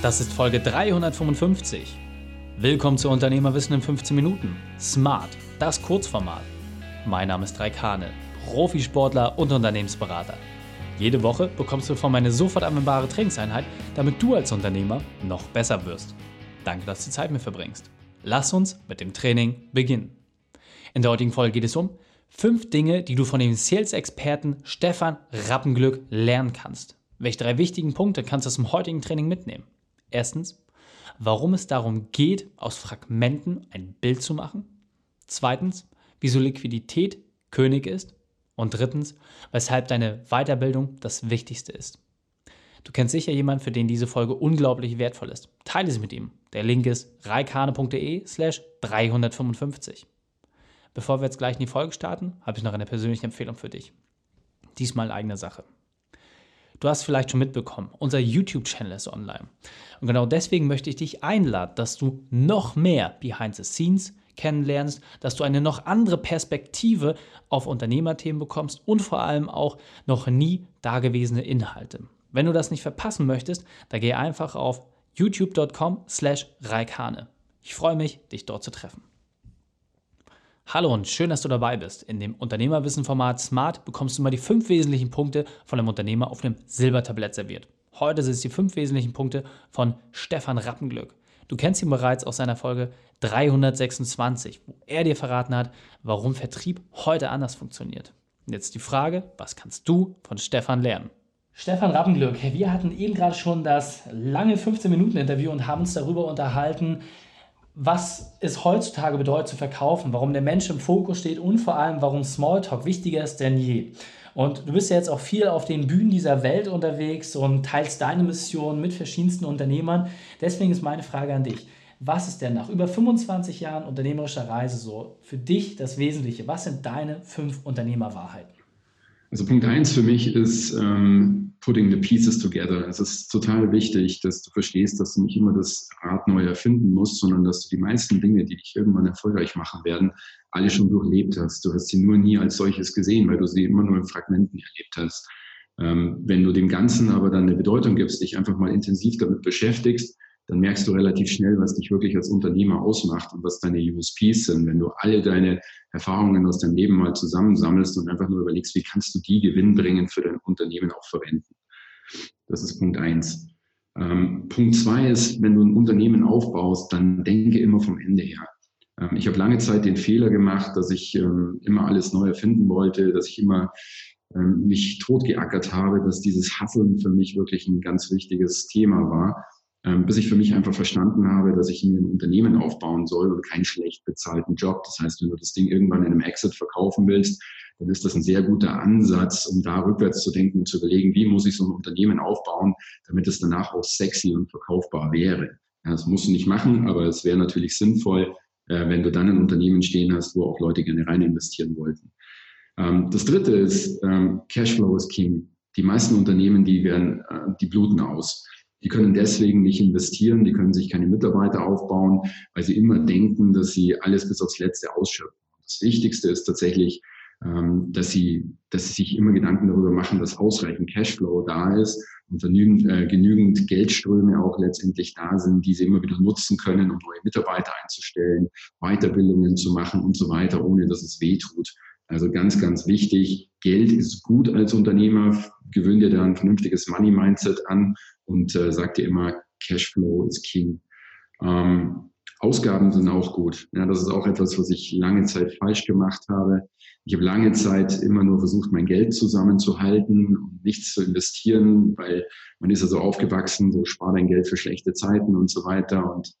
Das ist Folge 355. Willkommen zu Unternehmerwissen in 15 Minuten. Smart, das Kurzformat. Mein Name ist Raik Hane, Profisportler und Unternehmensberater. Jede Woche bekommst du von meine sofort anwendbare Trainingseinheit, damit du als Unternehmer noch besser wirst. Danke, dass du Zeit mit verbringst. Lass uns mit dem Training beginnen. In der heutigen Folge geht es um fünf Dinge, die du von dem Sales-Experten Stefan Rappenglück lernen kannst. Welche drei wichtigen Punkte kannst du aus dem heutigen Training mitnehmen? Erstens, warum es darum geht, aus Fragmenten ein Bild zu machen. Zweitens, wieso Liquidität König ist. Und drittens, weshalb deine Weiterbildung das Wichtigste ist. Du kennst sicher jemanden, für den diese Folge unglaublich wertvoll ist. Teile sie mit ihm. Der Link ist reikane.de slash 355. Bevor wir jetzt gleich in die Folge starten, habe ich noch eine persönliche Empfehlung für dich. Diesmal eigene Sache. Du hast vielleicht schon mitbekommen, unser YouTube-Channel ist online. Und genau deswegen möchte ich dich einladen, dass du noch mehr Behind the Scenes kennenlernst, dass du eine noch andere Perspektive auf Unternehmerthemen bekommst und vor allem auch noch nie dagewesene Inhalte. Wenn du das nicht verpassen möchtest, dann geh einfach auf youtube.com slash reikane. Ich freue mich, dich dort zu treffen. Hallo und schön, dass du dabei bist. In dem Unternehmerwissen-Format Smart bekommst du mal die fünf wesentlichen Punkte von einem Unternehmer auf einem Silbertablett serviert. Heute sind es die fünf wesentlichen Punkte von Stefan Rappenglück. Du kennst ihn bereits aus seiner Folge 326, wo er dir verraten hat, warum Vertrieb heute anders funktioniert. Und jetzt die Frage, was kannst du von Stefan lernen? Stefan Rappenglück, wir hatten eben gerade schon das lange 15-Minuten-Interview und haben uns darüber unterhalten, was es heutzutage bedeutet zu verkaufen, warum der Mensch im Fokus steht und vor allem, warum Smalltalk wichtiger ist denn je. Und du bist ja jetzt auch viel auf den Bühnen dieser Welt unterwegs und teilst deine Mission mit verschiedensten Unternehmern. Deswegen ist meine Frage an dich. Was ist denn nach über 25 Jahren unternehmerischer Reise so für dich das Wesentliche? Was sind deine fünf Unternehmerwahrheiten? Also Punkt eins für mich ist ähm, putting the pieces together. Es ist total wichtig, dass du verstehst, dass du nicht immer das Rad neu erfinden musst, sondern dass du die meisten Dinge, die dich irgendwann erfolgreich machen werden, alle schon durchlebt hast. Du hast sie nur nie als solches gesehen, weil du sie immer nur in Fragmenten erlebt hast. Ähm, wenn du dem Ganzen aber dann eine Bedeutung gibst, dich einfach mal intensiv damit beschäftigst, dann merkst du relativ schnell, was dich wirklich als Unternehmer ausmacht und was deine USPs sind. Wenn du alle deine Erfahrungen aus deinem Leben mal zusammensammelst und einfach nur überlegst, wie kannst du die gewinnbringend für dein Unternehmen auch verwenden. Das ist Punkt eins. Ähm, Punkt zwei ist, wenn du ein Unternehmen aufbaust, dann denke immer vom Ende her. Ähm, ich habe lange Zeit den Fehler gemacht, dass ich ähm, immer alles neu erfinden wollte, dass ich immer ähm, mich totgeackert habe, dass dieses Hasseln für mich wirklich ein ganz wichtiges Thema war bis ich für mich einfach verstanden habe, dass ich mir ein Unternehmen aufbauen soll und keinen schlecht bezahlten Job. Das heißt, wenn du das Ding irgendwann in einem Exit verkaufen willst, dann ist das ein sehr guter Ansatz, um da rückwärts zu denken und zu überlegen, wie muss ich so ein Unternehmen aufbauen, damit es danach auch sexy und verkaufbar wäre. Ja, das musst du nicht machen, aber es wäre natürlich sinnvoll, äh, wenn du dann ein Unternehmen stehen hast, wo auch Leute gerne rein investieren wollten. Ähm, das dritte ist, ähm, Cashflow ist King. Die meisten Unternehmen, die werden, äh, die bluten aus. Die können deswegen nicht investieren, die können sich keine Mitarbeiter aufbauen, weil sie immer denken, dass sie alles bis aufs Letzte ausschöpfen. Das Wichtigste ist tatsächlich, ähm, dass sie, dass sie sich immer Gedanken darüber machen, dass ausreichend Cashflow da ist und genügend, äh, genügend Geldströme auch letztendlich da sind, die sie immer wieder nutzen können, um neue Mitarbeiter einzustellen, Weiterbildungen zu machen und so weiter, ohne dass es weh tut. Also ganz, ganz wichtig, Geld ist gut als Unternehmer, gewöhn dir da ein vernünftiges Money-Mindset an und äh, sag dir immer, Cashflow ist King. Ähm, Ausgaben sind auch gut. Ja, das ist auch etwas, was ich lange Zeit falsch gemacht habe. Ich habe lange Zeit immer nur versucht, mein Geld zusammenzuhalten und nichts zu investieren, weil man ist ja so aufgewachsen, so spar dein Geld für schlechte Zeiten und so weiter. Und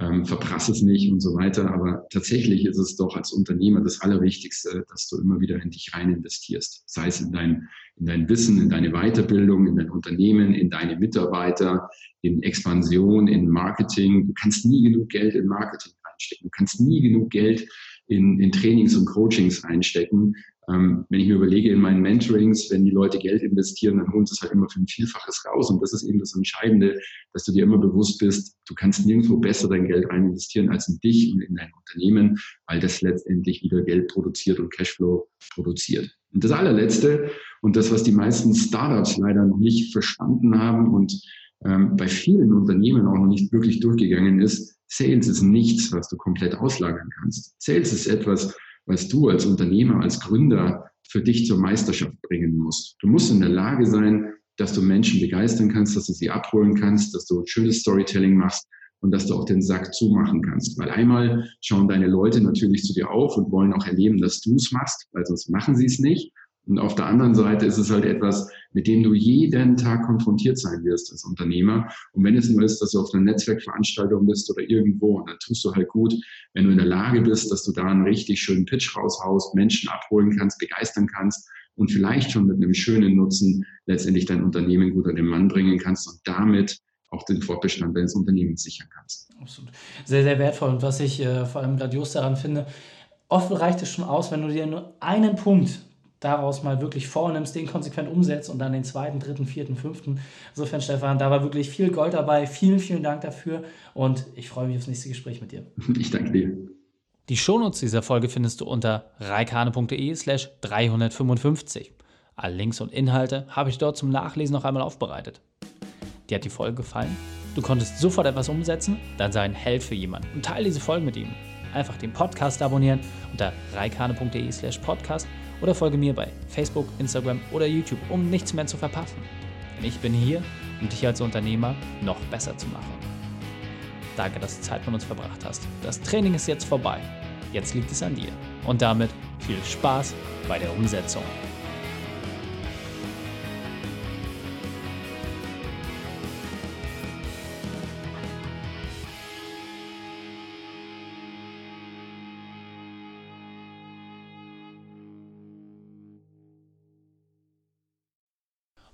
ähm, verprass es nicht und so weiter. Aber tatsächlich ist es doch als Unternehmer das Allerwichtigste, dass du immer wieder in dich rein investierst. Sei es in dein, in dein Wissen, in deine Weiterbildung, in dein Unternehmen, in deine Mitarbeiter, in Expansion, in Marketing. Du kannst nie genug Geld in Marketing reinstecken. Du kannst nie genug Geld in, in Trainings und Coachings reinstecken. Ähm, wenn ich mir überlege in meinen Mentorings, wenn die Leute Geld investieren, dann holen sie es halt immer für ein Vielfaches raus. Und das ist eben das Entscheidende, dass du dir immer bewusst bist, du kannst nirgendwo besser dein Geld rein investieren als in dich und in dein Unternehmen, weil das letztendlich wieder Geld produziert und Cashflow produziert. Und das allerletzte und das, was die meisten Startups leider noch nicht verstanden haben und ähm, bei vielen Unternehmen auch noch nicht wirklich durchgegangen ist, Sales ist nichts, was du komplett auslagern kannst. Sales ist etwas, was du als Unternehmer, als Gründer für dich zur Meisterschaft bringen musst. Du musst in der Lage sein, dass du Menschen begeistern kannst, dass du sie abholen kannst, dass du schönes Storytelling machst und dass du auch den Sack zumachen kannst. Weil einmal schauen deine Leute natürlich zu dir auf und wollen auch erleben, dass du es machst, weil sonst machen sie es nicht. Und auf der anderen Seite ist es halt etwas, mit dem du jeden Tag konfrontiert sein wirst als Unternehmer. Und wenn es nur ist, dass du auf einer Netzwerkveranstaltung bist oder irgendwo, dann tust du halt gut, wenn du in der Lage bist, dass du da einen richtig schönen Pitch raushaust, Menschen abholen kannst, begeistern kannst und vielleicht schon mit einem schönen Nutzen letztendlich dein Unternehmen gut an den Mann bringen kannst und damit auch den Fortbestand deines Unternehmens sichern kannst. Absolut. Sehr, sehr wertvoll. Und was ich äh, vor allem grandios daran finde, oft reicht es schon aus, wenn du dir nur einen Punkt daraus mal wirklich vornimmst, den konsequent umsetzt und dann den zweiten, dritten, vierten, fünften. Insofern, Stefan, da war wirklich viel Gold dabei. Vielen, vielen Dank dafür und ich freue mich aufs nächste Gespräch mit dir. Ich danke dir. Die Shownotes dieser Folge findest du unter reikane.de slash 355. Alle Links und Inhalte habe ich dort zum Nachlesen noch einmal aufbereitet. Dir hat die Folge gefallen? Du konntest sofort etwas umsetzen? Dann sei ein Held für jemanden und teile diese Folge mit ihm. Einfach den Podcast abonnieren unter reikane.de slash podcast oder folge mir bei Facebook, Instagram oder YouTube, um nichts mehr zu verpassen. Denn ich bin hier, um dich als Unternehmer noch besser zu machen. Danke, dass du Zeit mit uns verbracht hast. Das Training ist jetzt vorbei. Jetzt liegt es an dir. Und damit viel Spaß bei der Umsetzung.